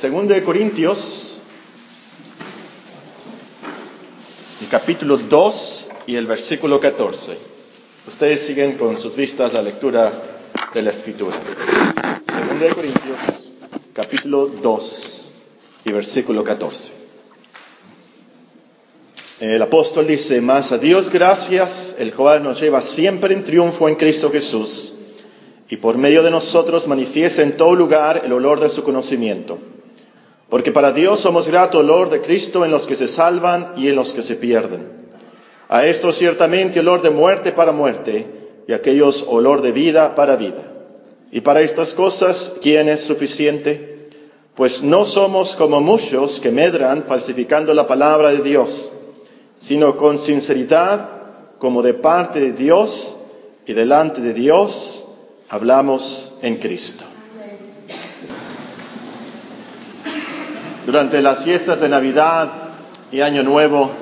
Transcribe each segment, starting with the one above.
Segundo de Corintios, el capítulo 2 y el versículo 14. Ustedes siguen con sus vistas la lectura de la escritura. Segundo de Corintios, capítulo 2 y versículo 14. El apóstol dice, más a Dios gracias, el cual nos lleva siempre en triunfo en Cristo Jesús, y por medio de nosotros manifiesta en todo lugar el olor de su conocimiento porque para Dios somos grato olor de Cristo en los que se salvan y en los que se pierden. A esto ciertamente olor de muerte para muerte y aquellos olor de vida para vida. Y para estas cosas, ¿quién es suficiente? Pues no somos como muchos que medran falsificando la palabra de Dios, sino con sinceridad, como de parte de Dios y delante de Dios, hablamos en Cristo. Durante las fiestas de Navidad y Año Nuevo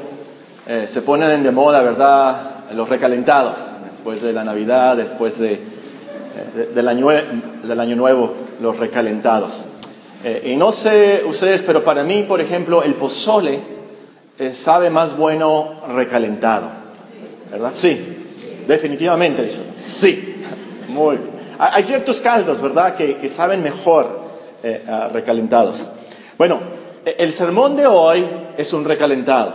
eh, se ponen de moda, ¿verdad? Los recalentados, después de la Navidad, después de, eh, del, año, del, año, Nuevo, los recalentados. Eh, y no sé ustedes, pero para mí, por ejemplo, el pozole sabe más bueno recalentado, ¿verdad? Sí, definitivamente eso. Sí, muy bien. Hay ciertos caldos, ¿verdad?, que, que saben mejor recalentados. Bueno, el sermón de hoy es un recalentado.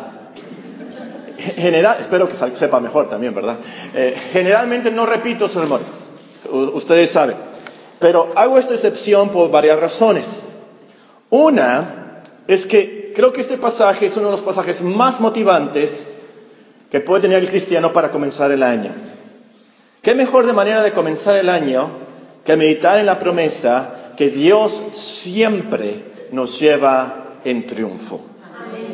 General, espero que sepa mejor también, ¿verdad? Eh, generalmente no repito sermones, ustedes saben, pero hago esta excepción por varias razones. Una es que creo que este pasaje es uno de los pasajes más motivantes que puede tener el cristiano para comenzar el año. ¿Qué mejor manera de comenzar el año que meditar en la promesa que Dios siempre nos lleva en triunfo.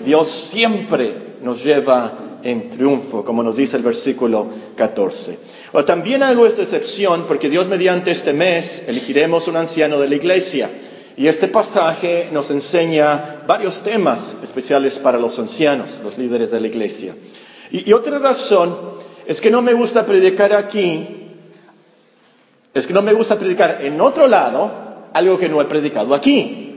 Dios siempre nos lleva en triunfo, como nos dice el versículo 14. O también hago esta excepción porque Dios mediante este mes elegiremos un anciano de la iglesia. Y este pasaje nos enseña varios temas especiales para los ancianos, los líderes de la iglesia. Y, y otra razón es que no me gusta predicar aquí, es que no me gusta predicar en otro lado algo que no he predicado aquí.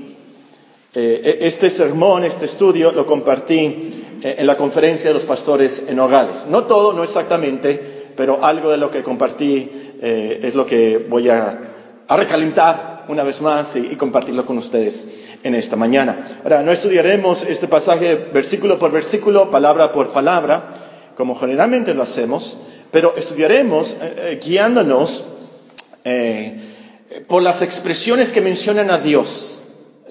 Eh, e-, este sermón, este estudio, lo compartí eh, en la conferencia de los pastores en Nogales. No todo, no exactamente, pero algo de lo que compartí eh, es lo que voy a, recalentar una vez más y, compartirlo con ustedes en esta mañana. Ahora, no estudiaremos este pasaje versículo por versículo, palabra por palabra, como generalmente lo hacemos, pero estudiaremos guiándonos por las expresiones que mencionan a Dios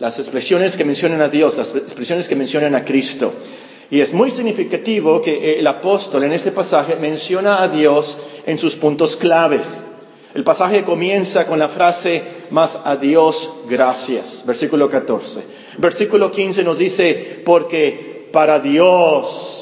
las expresiones que mencionan a Dios, las expresiones que mencionan a Cristo. Y es muy significativo que el apóstol en este pasaje menciona a Dios en sus puntos claves. El pasaje comienza con la frase, más a Dios gracias, versículo 14. Versículo 15 nos dice, porque para Dios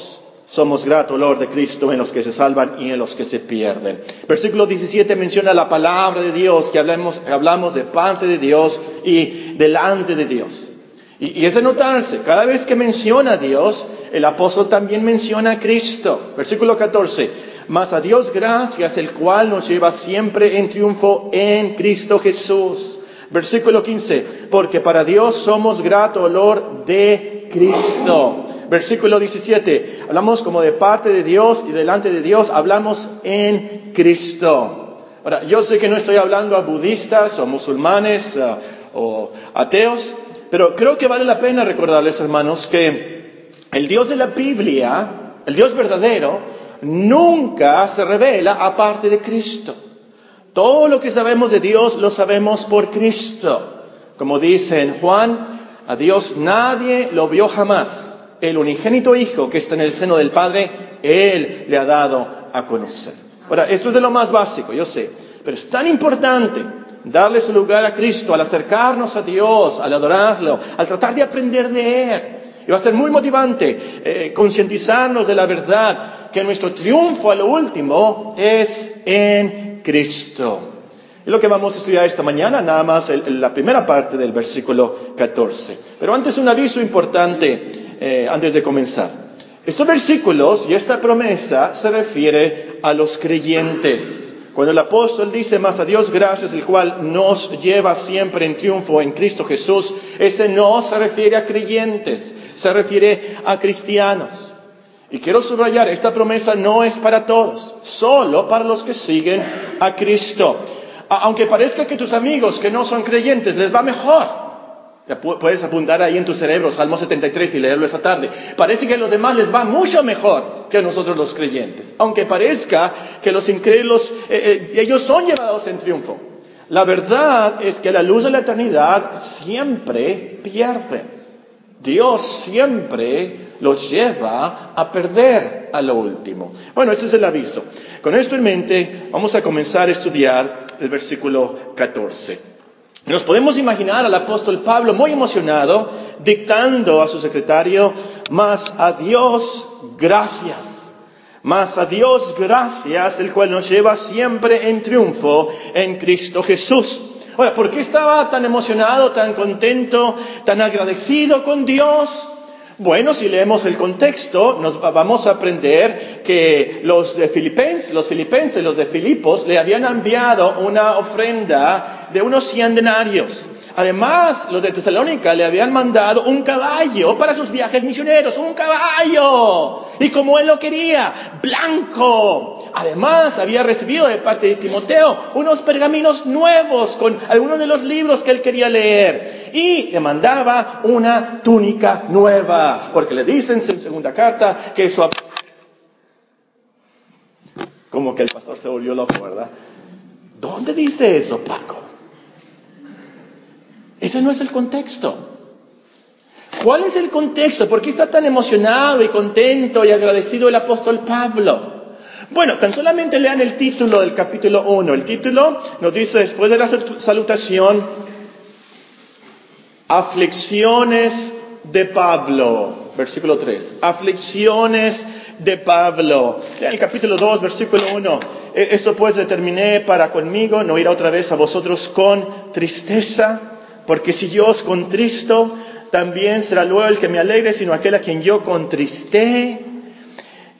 somos grato olor de Cristo en los que se salvan y en los que se pierden. Versículo 17 menciona la palabra de Dios, que hablamos, hablamos de parte de Dios y delante de Dios. Y, es de notarse, cada vez que menciona a Dios, el apóstol también menciona a Cristo. Versículo 14, mas a Dios gracias, el cual nos lleva siempre en triunfo en Cristo Jesús. Versículo 15, porque para Dios somos grato olor de Cristo. Versículo 17, hablamos como de parte de Dios y delante de Dios hablamos en Cristo. Ahora, yo sé que no estoy hablando a budistas o musulmanes uh, o ateos, pero creo que vale la pena recordarles, hermanos, que el Dios de la Biblia, el Dios verdadero, nunca se revela aparte de Cristo. Todo lo que sabemos de Dios lo sabemos por Cristo. Como dice en Juan, a Dios nadie lo vio jamás el unigénito Hijo que está en el seno del Padre, Él le ha dado a conocer. Ahora, esto es de lo más básico, yo sé, pero es tan importante darle su lugar a Cristo, al acercarnos a Dios, al adorarlo, al tratar de aprender de Él. Y va a ser muy motivante eh, concientizarnos de la verdad que nuestro triunfo a lo último es en Cristo. Es lo que vamos a estudiar esta mañana, nada más la primera parte del versículo 14. Pero antes un aviso importante eh, antes de comenzar. Estos versículos y esta promesa se refiere a los creyentes. Cuando el apóstol dice más a Dios gracias, el cual nos lleva siempre en triunfo en Cristo Jesús, ese no se refiere a creyentes, se refiere a cristianos. Y quiero subrayar, esta promesa no es para todos, solo para los que siguen a Cristo. Aunque parezca que tus amigos que no son creyentes les va mejor, Puedes apuntar ahí en tu cerebro Salmo 73 y leerlo esa tarde. Parece que a los demás les va mucho mejor que a nosotros los creyentes. Aunque parezca que los incrédulos, eh, eh, ellos son llevados en triunfo. La verdad es que la luz de la eternidad siempre pierden. Dios siempre los lleva a perder a lo último. Bueno, ese es el aviso. Con esto en mente, vamos a comenzar a estudiar el versículo 14. Nos podemos imaginar al apóstol Pablo muy emocionado, dictando a su secretario, más a Dios gracias, más a Dios gracias, el cual nos lleva siempre en triunfo en Cristo Jesús. Ahora, ¿por qué estaba tan emocionado, tan contento, tan agradecido con Dios? Bueno, si leemos el contexto, nos vamos a aprender que los de Filipenses, los filipenses, los de Filipos, le habían enviado una ofrenda de unos cien denarios. Además, los de Tesalónica le habían mandado un caballo para sus viajes misioneros, un caballo. Y como él lo quería, blanco. Además, había recibido de parte de Timoteo unos pergaminos nuevos con algunos de los libros que él quería leer. Y le mandaba una túnica nueva, porque le dicen en su segunda carta que eso... Como que el pastor se volvió loco, ¿verdad? ¿Dónde dice eso, Paco? Ese no es el contexto. ¿Cuál es el contexto? ¿Por qué está tan emocionado y contento y agradecido el apóstol Pablo? Bueno, tan solamente lean el título del capítulo 1. El título nos dice después de la salutación, aflicciones de Pablo, versículo 3. Aflicciones de Pablo. El capítulo 2, versículo 1. E, esto pues determiné para conmigo no ir otra vez a vosotros con tristeza, porque si yo os contristo, también será luego el que me alegre, sino aquel a quien yo contristé.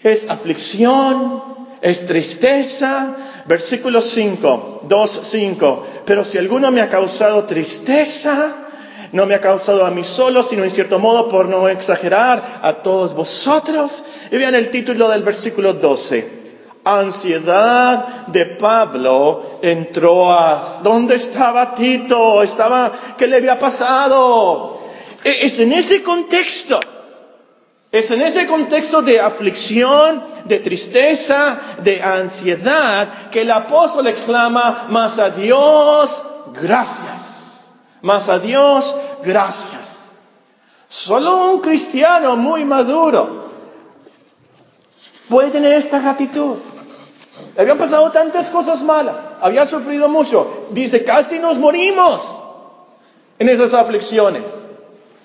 Es aflicción, es tristeza. Versículo 5, 2, 5. Pero si alguno me ha causado tristeza, no me ha causado a mí solo, sino en cierto modo, por no exagerar, a todos vosotros. Y vean el título del versículo 12. Ansiedad de Pablo en Troas. ¿Dónde estaba Tito? Estaba, ¿qué le había pasado? E, es en ese contexto es en ese contexto de aflicción, de tristeza, de ansiedad, que el apóstol exclama, más a Dios, gracias. Más a Dios, gracias. Solo un cristiano muy maduro puede tener esta gratitud. Habían pasado tantas cosas malas, había sufrido mucho. Dice, casi nos morimos en esas aflicciones.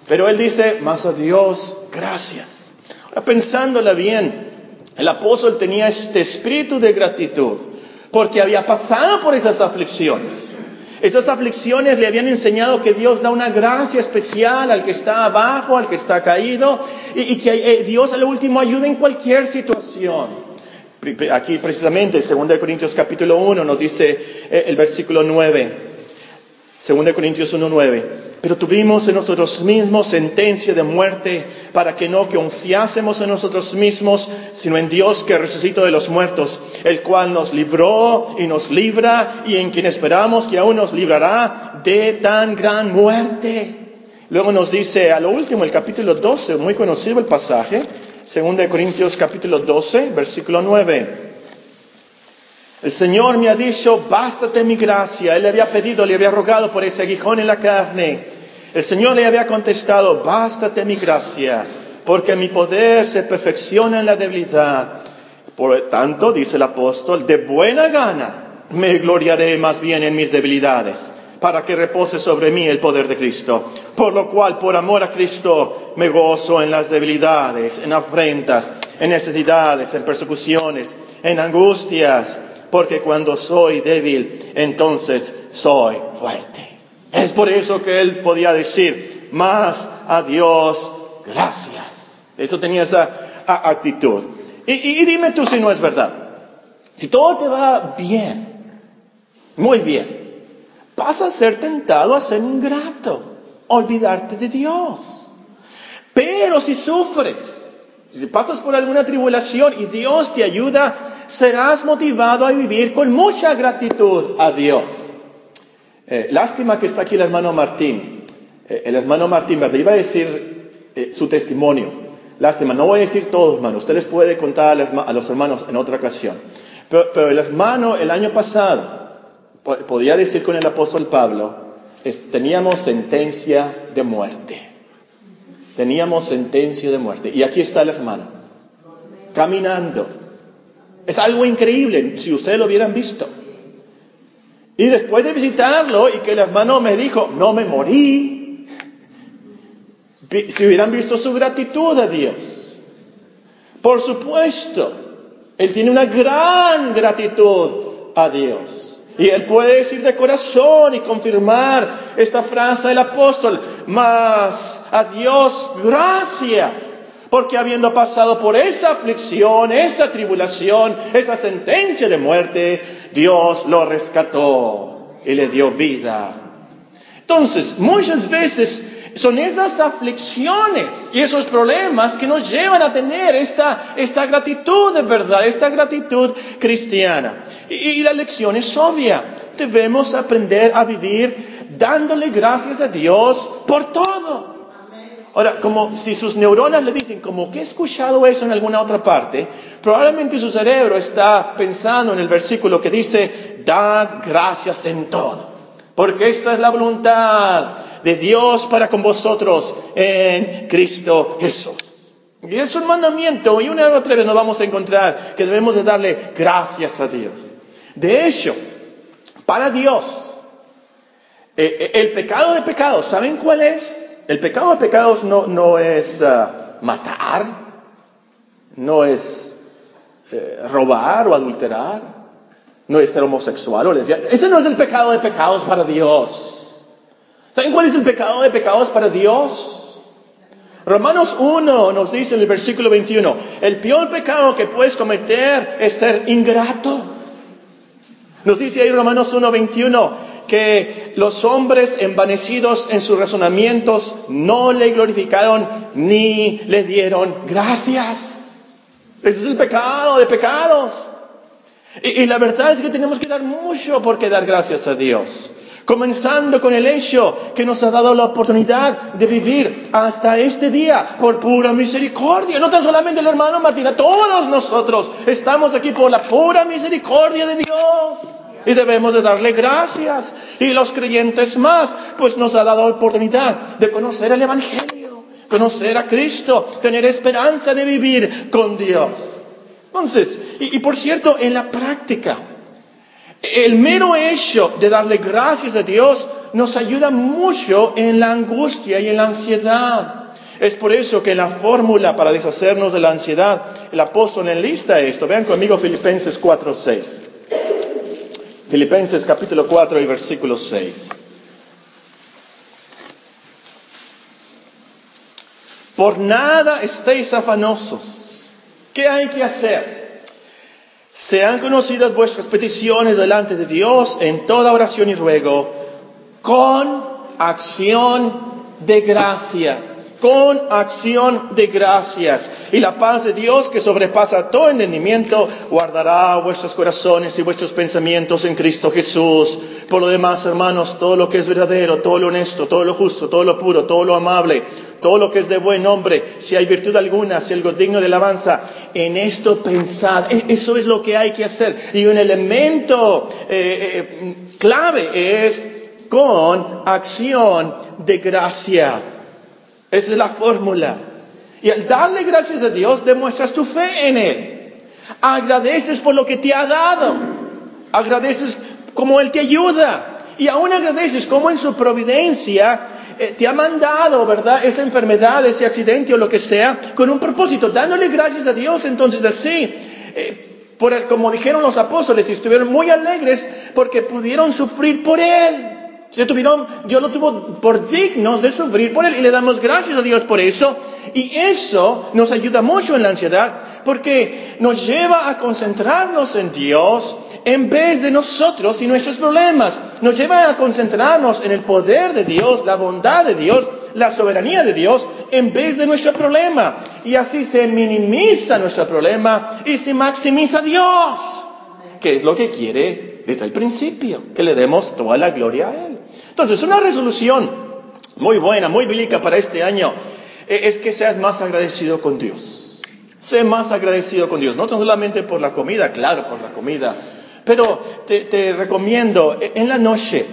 Pero él dice, más a Dios, gracias. Ahora, pensándola bien, el apóstol tenía este espíritu de gratitud porque había pasado por esas aflicciones. Esas aflicciones le habían enseñado que Dios da una gracia especial al que está abajo, al que está caído, y, que eh, Dios al último ayuda en cualquier situación. Aquí precisamente, 2 Corintios capítulo 1 nos dice eh, el versículo 9, 2 Corintios 1, 9. Pero tuvimos en nosotros mismos sentencia de muerte para que no confiásemos en nosotros mismos, sino en Dios que resucitó de los muertos, el cual nos libró y nos libra y en quien esperamos que aún nos librará de tan gran muerte. Luego nos dice a lo último el capítulo 12, muy conocido el pasaje, 2 Corintios capítulo 12, versículo 9. El Señor me ha dicho, bástate mi gracia. Él le había pedido, le había rogado por ese aguijón en la carne. El Señor le había contestado, bástate mi gracia, porque mi poder se perfecciona en la debilidad. Por tanto, dice el apóstol, de buena gana me gloriaré más bien en mis debilidades, para que repose sobre mí el poder de Cristo. Por lo cual, por amor a Cristo, me gozo en las debilidades, en afrentas, en necesidades, en persecuciones, en angustias, porque cuando soy débil, entonces soy fuerte. Es por eso que él podía decir, más a Dios, gracias. Eso tenía esa actitud. Y, dime tú si no es verdad. Si todo te va bien, Muy bien. Vas a ser tentado a ser ingrato, olvidarte de Dios. Pero si sufres, si pasas por alguna tribulación y Dios te ayuda, serás motivado a vivir con mucha gratitud a Dios. Eh, lástima que está aquí el hermano Martín. Eh, el hermano Martín, ¿verdad? Iba a decir eh, su testimonio. Lástima, no voy a decir todo, hermano. Usted les puede contar a los hermanos en otra ocasión. Pero, el hermano, el año pasado, podía decir con el apóstol Pablo, teníamos sentencia de muerte. Teníamos sentencia de muerte. Y aquí está el hermano, caminando. Es algo increíble, si ustedes lo hubieran visto. Y después de visitarlo y que el hermano me dijo, no me morí, si hubieran visto su gratitud a Dios. Por supuesto, él tiene una gran gratitud a Dios. Y él puede decir de corazón y confirmar esta frase del apóstol, más a Dios gracias, porque habiendo pasado por esa aflicción, esa tribulación, esa sentencia de muerte, Dios lo rescató y le dio vida. Entonces, muchas veces son esas aflicciones y esos problemas que nos llevan a tener esta, esta gratitud de verdad, esta gratitud cristiana. Y, y la lección es obvia. Debemos aprender a vivir dándole gracias a Dios por todo. Ahora, como si sus neuronas le dicen, como que he escuchado eso en alguna otra parte, probablemente su cerebro está pensando en el versículo que dice, dad gracias en todo, porque esta es la voluntad de Dios para con vosotros en Cristo Jesús. Y es un mandamiento y una y otra vez nos vamos a encontrar que debemos de darle gracias a Dios. De hecho, para Dios, eh, eh, el pecado de pecados, ¿saben cuál es? el pecado de pecados no, no es ah, matar, no es eh, robar o adulterar, no es ser homosexual o lesbiana. Ese no es el pecado de pecados para Dios. ¿Saben cuál es el pecado de pecados para Dios? Romanos 1 nos dice en el versículo 21, el peor pecado que puedes cometer es ser ingrato. Nos dice ahí Romanos 1:21 que los hombres envanecidos en sus razonamientos no le glorificaron ni le dieron gracias. Ese es el pecado de pecados. Y, la verdad es que tenemos que dar mucho por qué dar gracias a Dios. Comenzando con el hecho que nos ha dado la oportunidad de vivir hasta este día por pura misericordia. No tan solamente el hermano Martina, todos nosotros estamos aquí por la pura misericordia de Dios. Y debemos de darle gracias. Y los creyentes más, pues nos ha dado la oportunidad de conocer el Evangelio, conocer a Cristo, tener esperanza de vivir con Dios. Entonces, y, por cierto, en la práctica, el mero hecho de darle gracias a Dios nos ayuda mucho en la angustia y en la ansiedad. Es por eso que la fórmula para deshacernos de la ansiedad, el apóstol enlista esto. Vean conmigo Filipenses 4:6. Filipenses capítulo 4 y versículo 6. Por nada estéis afanosos. ¿Qué hay que hacer? Sean conocidas vuestras peticiones delante de Dios en toda oración y ruego, con acción de gracias con acción de gracias. Y la paz de Dios que sobrepasa todo entendimiento guardará vuestros corazones y vuestros pensamientos en Cristo Jesús. Por lo demás, hermanos, todo lo que es verdadero, todo lo honesto, todo lo justo, todo lo puro, todo lo amable, todo lo que es de buen nombre, si hay virtud alguna, si algo digno de alabanza, en esto pensad. E, eso es lo que hay que hacer. Y un elemento eh, eh, clave es con acción de gracias. Esa es la fórmula. Y al darle gracias a Dios demuestras tu fe en Él. Agradeces por lo que te ha dado. Agradeces como Él te ayuda. Y aún agradeces como en su providencia eh, te ha mandado, ¿verdad? Esa enfermedad, ese accidente o lo que sea, con un propósito, dándole gracias a Dios. Entonces así, eh, como dijeron los apóstoles, estuvieron muy alegres porque pudieron sufrir por Él. Se tuvieron, Dios lo tuvo por dignos de sufrir por Él y le damos gracias a Dios por eso. Y eso nos ayuda mucho en la ansiedad porque nos lleva a concentrarnos en Dios en vez de nosotros y nuestros problemas. Nos lleva a concentrarnos en el poder de Dios, la bondad de Dios, la soberanía de Dios, en vez de nuestro problema. Y así se minimiza nuestro problema y se maximiza Dios, que es lo que quiere desde el principio, que le demos toda la gloria a Él. Entonces, una resolución muy buena, muy bíblica para este año, eh, es que seas más agradecido con Dios. Sé más agradecido con Dios, no solamente por la comida, claro, por la comida, pero te, recomiendo eh, en la noche,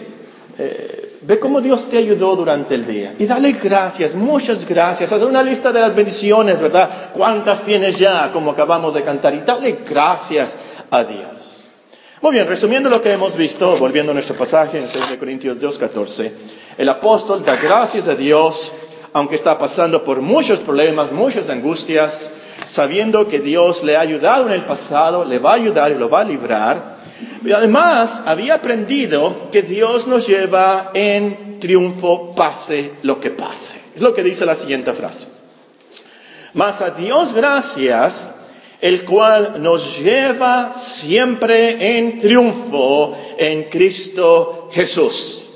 eh, ve cómo Dios te ayudó durante el día y dale gracias, muchas gracias. Haz una lista de las bendiciones, ¿verdad? ¿Cuántas tienes ya, como acabamos de cantar? Y dale gracias a Dios. Muy bien, resumiendo lo que hemos visto, volviendo a nuestro pasaje en 2 Corintios 2.14, el apóstol da gracias a Dios aunque está pasando por muchos problemas, muchas angustias, sabiendo que Dios le ha ayudado en el pasado, le va a ayudar y lo va a librar. Y además había aprendido que Dios nos lleva en triunfo pase lo que pase. Es lo que dice la siguiente frase. Mas a Dios gracias, el cual nos lleva siempre en triunfo en Cristo Jesús.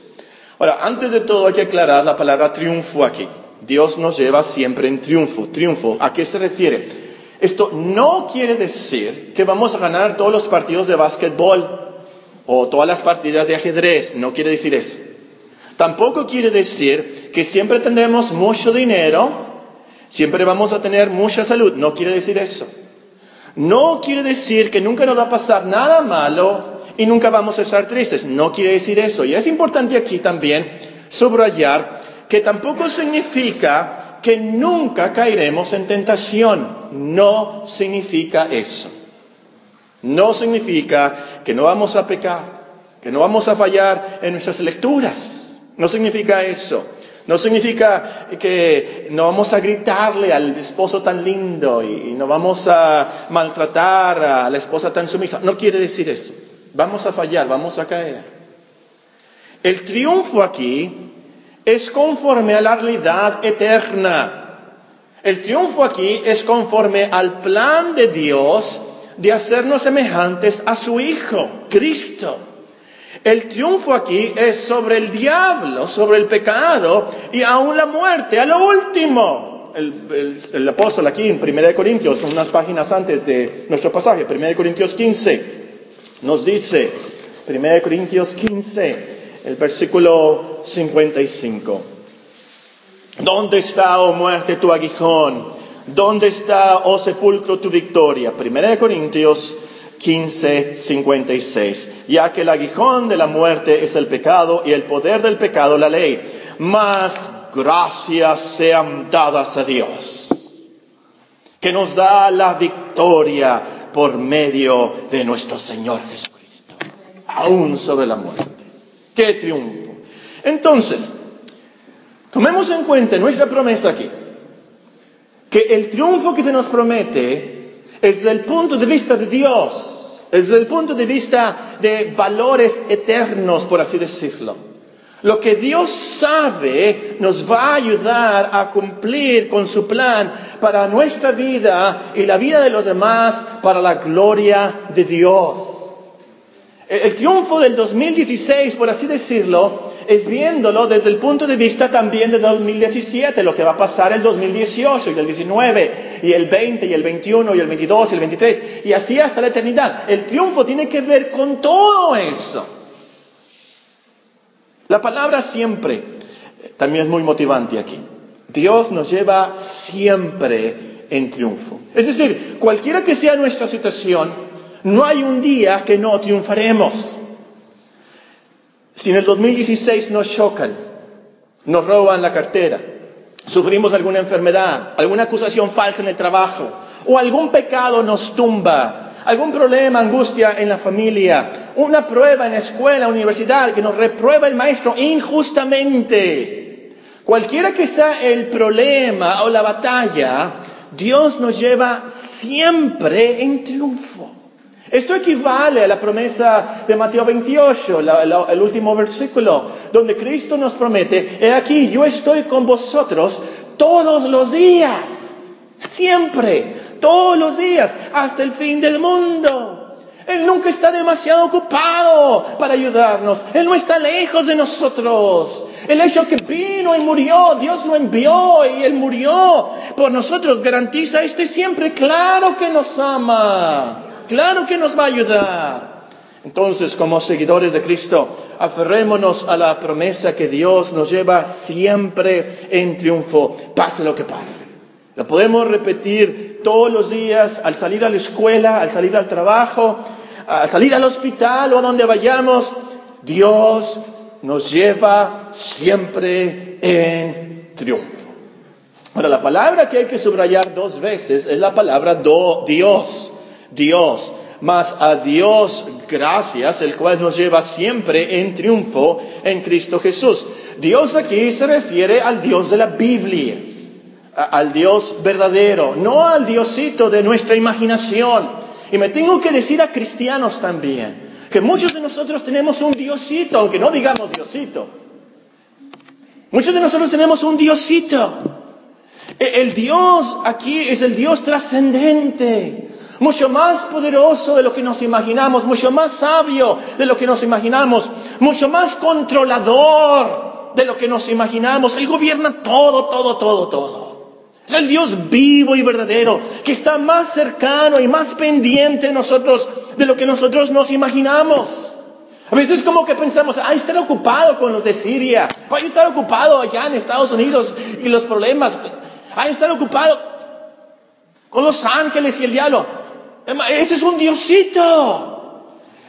Ahora, antes de todo hay que aclarar la palabra triunfo aquí. Dios nos lleva siempre en triunfo. Triunfo, ¿a qué se refiere? Esto no quiere decir que vamos a ganar todos los partidos de básquetbol o todas las partidas de ajedrez. No quiere decir eso. Tampoco quiere decir que siempre tendremos mucho dinero, siempre vamos a tener mucha salud. No quiere decir eso. No quiere decir que nunca nos va a pasar nada malo y nunca vamos a estar tristes. No quiere decir eso. Y es importante aquí también subrayar que tampoco significa que nunca caeremos en tentación. No significa eso. No significa que no vamos a pecar, que no vamos a fallar en nuestras lecturas. No significa eso. No significa que no vamos a gritarle al esposo tan lindo y no vamos a maltratar a la esposa tan sumisa. No quiere decir eso. Vamos a fallar, vamos a caer. El triunfo aquí es conforme a la realidad eterna. El triunfo aquí es conforme al plan de Dios de hacernos semejantes a su Hijo, Cristo. El triunfo aquí es sobre el diablo, sobre el pecado y aún la muerte, a lo último. El, apóstol aquí en 1 Corintios, unas páginas antes de nuestro pasaje, 1 Corintios 15, nos dice, 1 Corintios 15, el versículo 55. ¿Dónde está, oh muerte, tu aguijón? ¿Dónde está, oh sepulcro, tu victoria? Primera de Corintios 15, 56. Ya que el aguijón de la muerte es el pecado y el poder del pecado la ley. Más gracias sean dadas a Dios, que nos da la victoria por medio de nuestro Señor Jesucristo, aún sobre la muerte. ¡Qué triunfo! Entonces, tomemos en cuenta nuestra promesa aquí, que el triunfo que se nos promete es desde el punto de vista de Dios, es desde el punto de vista de valores eternos, por así decirlo. Lo que Dios sabe nos va a ayudar a cumplir con su plan para nuestra vida y la vida de los demás para la gloria de Dios. El triunfo del 2016, por así decirlo, es viéndolo desde el punto de vista también de 2017, lo que va a pasar el 2018 y el 19 y el 20 y el 21 y el 22 y el 23 y así hasta la eternidad. El triunfo tiene que ver con todo eso. La palabra siempre también es muy motivante aquí. Dios nos lleva siempre en triunfo. Es decir, cualquiera que sea nuestra situación, no hay un día que no triunfaremos. Si en el 2016 nos chocan, nos roban la cartera, sufrimos alguna enfermedad, alguna acusación falsa en el trabajo, o algún pecado nos tumba, algún problema, angustia en la familia, una prueba en la escuela, universidad, que nos reprueba el maestro injustamente. Cualquiera que sea el problema o la batalla, Dios nos lleva siempre en triunfo. Esto equivale a la promesa de Mateo 28, el último versículo, donde Cristo nos promete, he aquí, yo estoy con vosotros todos los días, siempre, todos los días, hasta el fin del mundo. Él nunca está demasiado ocupado para ayudarnos. Él no está lejos de nosotros. El hecho que vino y murió, Dios lo envió y Él murió por nosotros garantiza este siempre claro que nos ama. Claro que nos va a ayudar. Entonces, como seguidores de Cristo, aferrémonos a la promesa que Dios nos lleva siempre en triunfo, pase lo que pase. Lo podemos repetir todos los días al salir a la escuela, al salir al trabajo, al salir al hospital o a donde vayamos. Dios nos lleva siempre en triunfo. Ahora, la palabra que hay que subrayar dos veces es la palabra do, Dios. Dios. Mas a Dios gracias, el cual nos lleva siempre en triunfo en Cristo Jesús. Dios aquí se refiere al Dios de la Biblia, al Dios verdadero, no al Diosito de nuestra imaginación. Y me tengo que decir a cristianos también, que muchos de nosotros tenemos un Diosito, aunque no digamos Diosito. Muchos de nosotros tenemos un Diosito. E, el Dios aquí es el Dios trascendente, mucho más poderoso de lo que nos imaginamos, mucho más sabio de lo que nos imaginamos, mucho más controlador de lo que nos imaginamos. Él gobierna todo, todo, todo, todo. Es el Dios vivo y verdadero que está más cercano y más pendiente de nosotros de lo que nosotros nos imaginamos. A veces como que pensamos, ay, estar ocupado con los de Siria, ay, estar ocupado allá en Estados Unidos y los problemas, ay, estar ocupado con los ángeles y el diablo. Ese es un Diosito.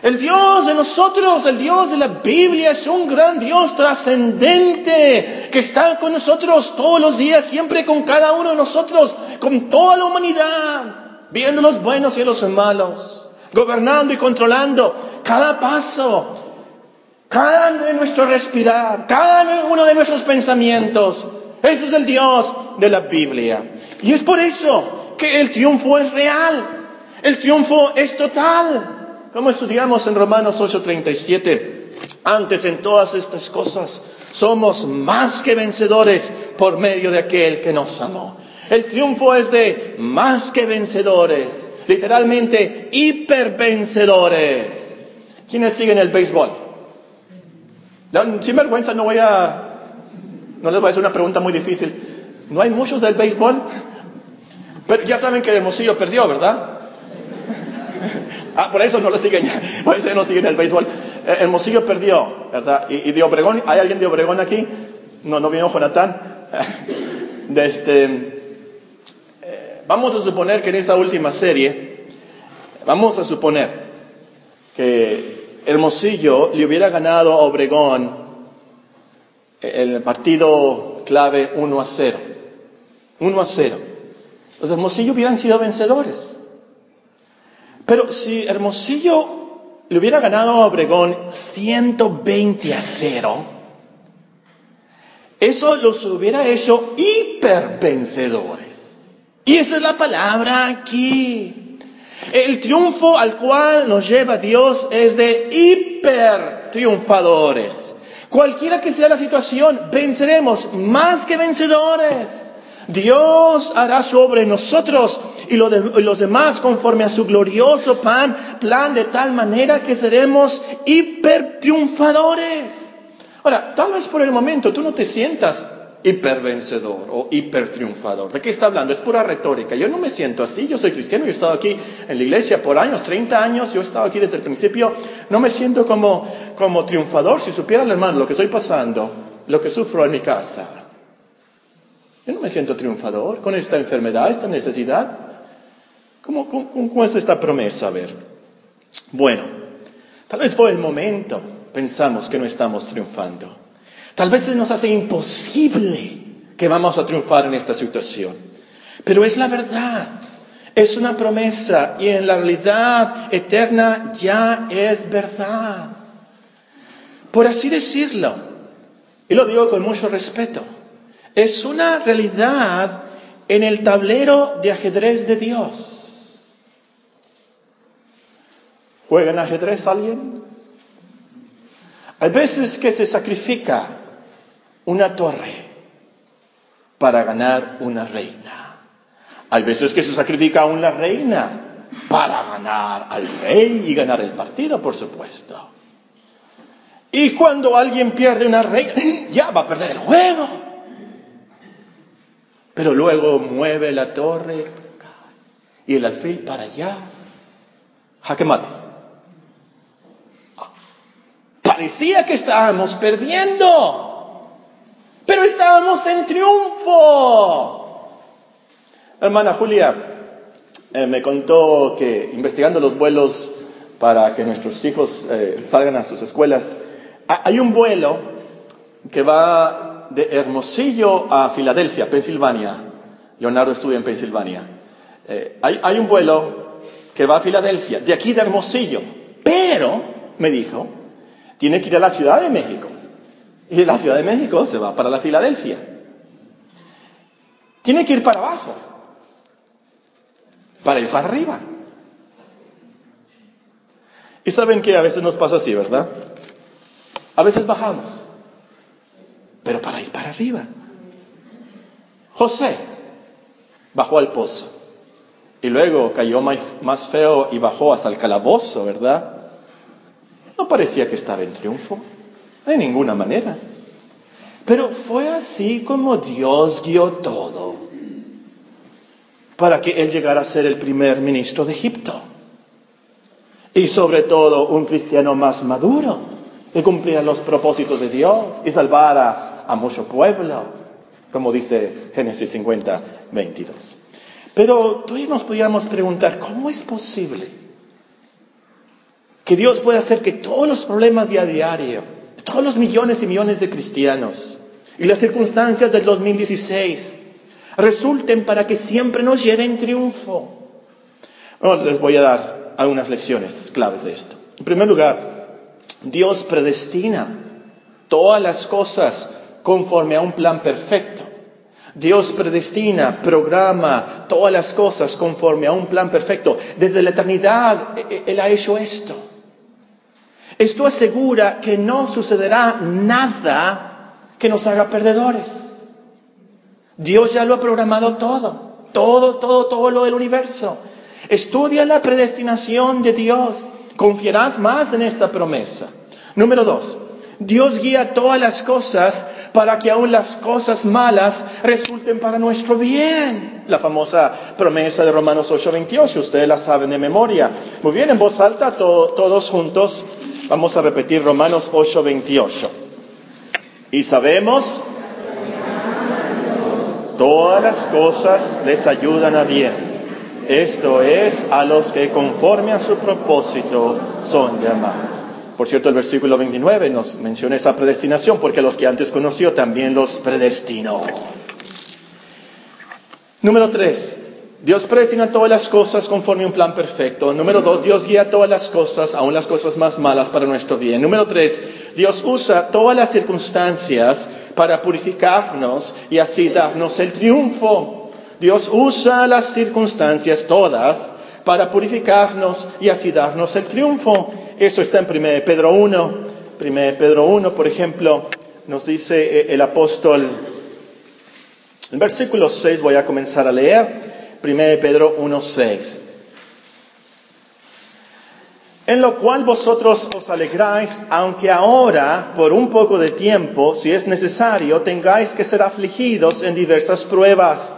El Dios de nosotros, el Dios de la Biblia es un gran Dios trascendente que está con nosotros todos los días, siempre con cada uno de nosotros, con toda la humanidad, viendo los buenos y los malos, gobernando y controlando cada paso, cada de nuestro respirar, cada uno de nuestros pensamientos. Ese es el Dios de la Biblia. Y es por eso que el triunfo es real. El triunfo es total. Como estudiamos en Romanos 8:37, antes en todas estas cosas somos más que vencedores por medio de aquel que nos amó. El triunfo es de más que vencedores, literalmente hipervencedores. ¿Quiénes siguen el béisbol? Sin vergüenza no voy a, no les voy a hacer una pregunta muy difícil. ¿No hay muchos del béisbol? Pero ya saben que Hermosillo perdió, ¿verdad? Ah, por eso no lo siguen, por eso no siguen el béisbol. Eh, Hermosillo perdió, ¿verdad? Y, de Obregón, ¿hay alguien de Obregón aquí? No, no vino Jonathan. De este, eh, vamos a suponer que en esa última serie, vamos a suponer que Hermosillo le hubiera ganado a Obregón el partido clave 1 a 0. 1 a 0. Los Hermosillo hubieran sido vencedores. Pero si Hermosillo le hubiera ganado a Obregón 120 a 0, eso los hubiera hecho hipervencedores. Y esa es la palabra aquí. El triunfo al cual nos lleva Dios es de hiper triunfadores. Cualquiera que sea la situación, venceremos más que vencedores. Dios hará sobre nosotros y los demás conforme a su glorioso plan, plan de tal manera que seremos hiper triunfadores. Ahora, tal vez por el momento tú no te sientas hipervencedor o hipertriunfador. ¿De qué está hablando? Es pura retórica. Yo no me siento así, yo soy cristiano, yo he estado aquí en la iglesia por años, 30 años, yo he estado aquí desde el principio, no me siento como, como triunfador. Si supiera el hermano lo que estoy pasando, lo que sufro en mi casa, yo no me siento triunfador con esta enfermedad, esta necesidad. ¿Cómo, cómo, es esta promesa? A ver. Bueno, tal vez por el momento pensamos que no estamos triunfando. Tal vez se nos hace imposible que vamos a triunfar en esta situación. Pero es la verdad. Es una promesa y en la realidad eterna ya es verdad. Por así decirlo. Y lo digo con mucho respeto es una realidad en el tablero de ajedrez de Dios. ¿Juega en ajedrez alguien? Hay veces que se sacrifica una torre para ganar una reina. Hay veces que se sacrifica una reina para ganar al rey y ganar el partido, por supuesto. Y cuando alguien pierde una reina, ya va a perder el juego. Pero luego mueve la torre y el alfil para allá. Jaque mate. Parecía que estábamos perdiendo, pero estábamos en triunfo. Hermana Julia eh, me contó que investigando los vuelos para que nuestros hijos eh, salgan a sus escuelas, hay un vuelo que va de Hermosillo a Filadelfia, Pensilvania. Leonardo estudia en Pensilvania. Eh, hay, hay un vuelo que va a Filadelfia, de aquí de Hermosillo. Pero, me dijo, tiene que ir a la Ciudad de México. Y la Ciudad de México se va para la Filadelfia. Tiene que ir para abajo, para ir para arriba. Y saben que a veces nos pasa así, ¿verdad? A veces bajamos, pero para ir para arriba. José bajó al pozo y luego cayó más feo y bajó hasta el calabozo, ¿verdad? No parecía que estaba en triunfo, de ninguna manera. Pero fue así como Dios guió todo para que él llegara a ser el primer ministro de Egipto. Y sobre todo un cristiano más maduro y cumplir los propósitos de Dios y salvar a, mucho pueblo, como dice Génesis 50, 22. Pero tú nos podríamos preguntar, ¿cómo es posible que Dios pueda hacer que todos los problemas de a todos los millones y millones de cristianos y las circunstancias del 2016 resulten para que siempre nos lleven triunfo? les voy a dar algunas lecciones claves de esto. En primer lugar, Dios predestina todas las cosas conforme a un plan perfecto. Dios predestina, programa todas las cosas conforme a un plan perfecto. Desde la eternidad e, e, Él ha hecho esto. Esto asegura que no sucederá nada que nos haga perdedores. Dios ya lo ha programado todo, todo, todo, todo lo del universo. Estudia la predestinación de Dios confiarás más en esta promesa. Número dos, Dios guía todas las cosas para que aún las cosas malas resulten para nuestro bien. La famosa promesa de Romanos 8:28, ustedes la saben de memoria. Muy bien, en voz alta, todos juntos, vamos a repetir Romanos 8:28. Y sabemos, todas las cosas les ayudan a bien esto es a los que conforme a su propósito son llamados. Por cierto, el versículo 29 nos menciona esa predestinación porque los que antes conoció también los predestinó. Número 3. Dios predestina todas las cosas conforme a un plan perfecto. Número dos, Dios guía todas las cosas, aun las cosas más malas, para nuestro bien. Número tres, Dios usa todas las circunstancias para purificarnos y así darnos el triunfo. Dios usa las circunstancias todas para purificarnos y así darnos el triunfo. Esto está en 1 Pedro 1. 1 Pedro 1, por ejemplo, nos dice eh, el apóstol, en versículo 6 voy a comenzar a leer, 1 Pedro 1, 6. En lo cual vosotros os alegráis, aunque ahora, por un poco de tiempo, si es necesario, tengáis que ser afligidos en diversas pruebas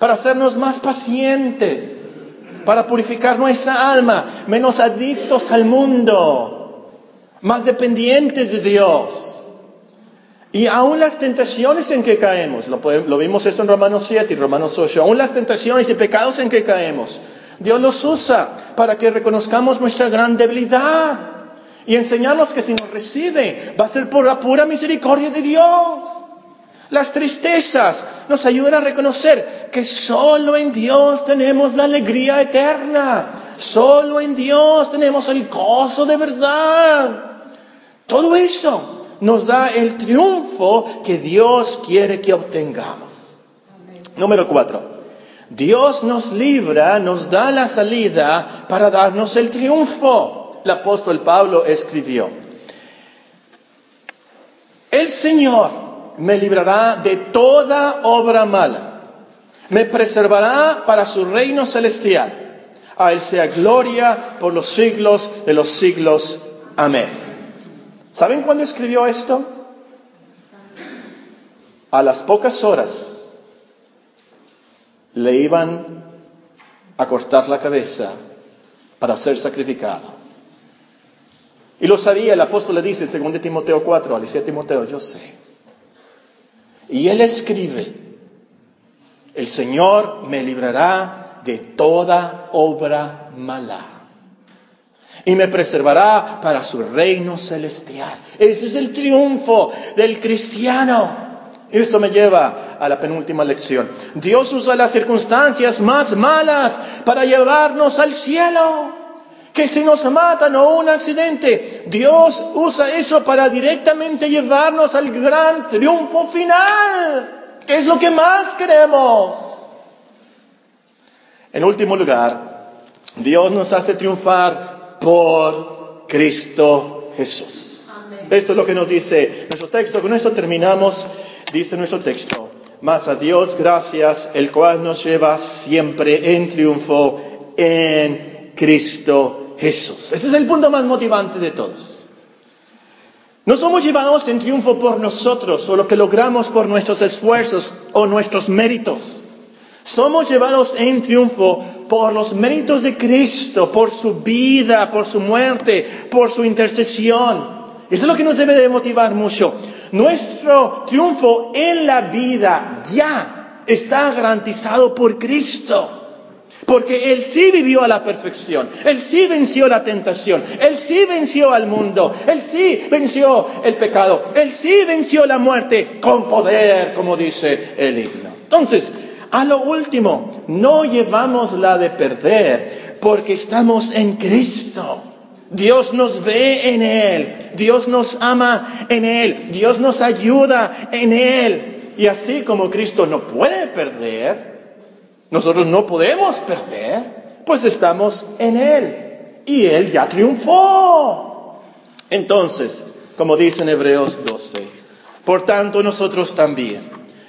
para hacernos más pacientes, para purificar nuestra alma, menos adictos al mundo, más dependientes de Dios. Y aún las tentaciones en que caemos, lo, vimos esto en Romanos 7 y Romanos 8, aún las tentaciones y pecados en que caemos, Dios los usa para que reconozcamos nuestra gran debilidad y enseñamos que si nos recibe va a ser por la pura misericordia de Dios. Las tristezas nos ayudan a reconocer que solo en Dios tenemos la alegría eterna. Solo en Dios tenemos el gozo de verdad. Todo eso nos da el triunfo que Dios quiere que obtengamos. Número cuatro. Dios nos libra, nos da la salida para darnos el triunfo. El apóstol Pablo escribió, el Señor me librará de toda obra mala, me preservará para su reino celestial. A Él sea gloria por los siglos de los siglos. Amén. ¿Saben cuándo escribió esto? A las pocas horas le iban a cortar la cabeza para ser sacrificado. Y lo sabía, el apóstol le dice en 2 Timoteo 4, al Timoteo, yo sé. Y él escribe, el Señor me librará de toda obra mala y me preservará para su reino celestial. Ese es el triunfo del cristiano. Esto me lleva a la penúltima lección. Dios usa las circunstancias más malas para llevarnos al cielo que si nos matan o un accidente, Dios usa eso para directamente llevarnos al gran triunfo final, que es lo que más queremos. En último lugar, Dios nos hace triunfar por Cristo Jesús. Esto es lo que nos dice nuestro texto. Con esto terminamos, dice nuestro texto. Mas a Dios gracias, el cual nos lleva siempre en triunfo en Cristo Jesús. Ese es el punto más motivante de todos. No somos llevados en triunfo por nosotros o lo que logramos por nuestros esfuerzos o nuestros méritos. Somos llevados en triunfo por los méritos de Cristo, por su vida, por su muerte, por su intercesión. Eso es lo que nos debe de motivar mucho. Nuestro triunfo en la vida ya está garantizado por Cristo. Porque Él sí vivió a la perfección, Él sí venció la tentación, Él sí venció al mundo, Él sí venció el pecado, Él sí venció la muerte con poder, como dice el himno. Entonces, a lo último, no llevamos la de perder porque estamos en Cristo. Dios nos ve en Él, Dios nos ama en Él, Dios nos ayuda en Él. Y así como Cristo no puede perder, nosotros no podemos perder, pues estamos en Él. Y Él ya triunfó. Entonces, como dice en Hebreos 12, por tanto nosotros también,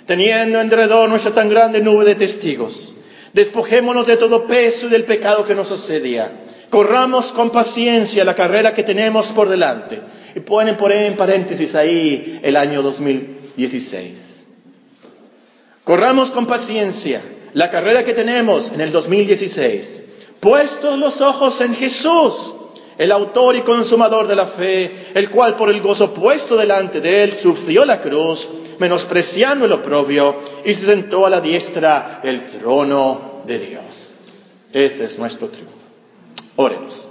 teniendo en derredor nuestra tan grande nube de testigos, despojémonos de todo peso y del pecado que nos asedia. Corramos con paciencia la carrera que tenemos por delante. Y ponen por ahí en paréntesis ahí el año 2016. Corramos con paciencia la carrera que tenemos en el 2016, puestos los ojos en Jesús, el autor y consumador de la fe, el cual por el gozo puesto delante de él sufrió la cruz, menospreciando el oprobio, y se sentó a la diestra del trono de Dios. Ese es nuestro triunfo. Oremos.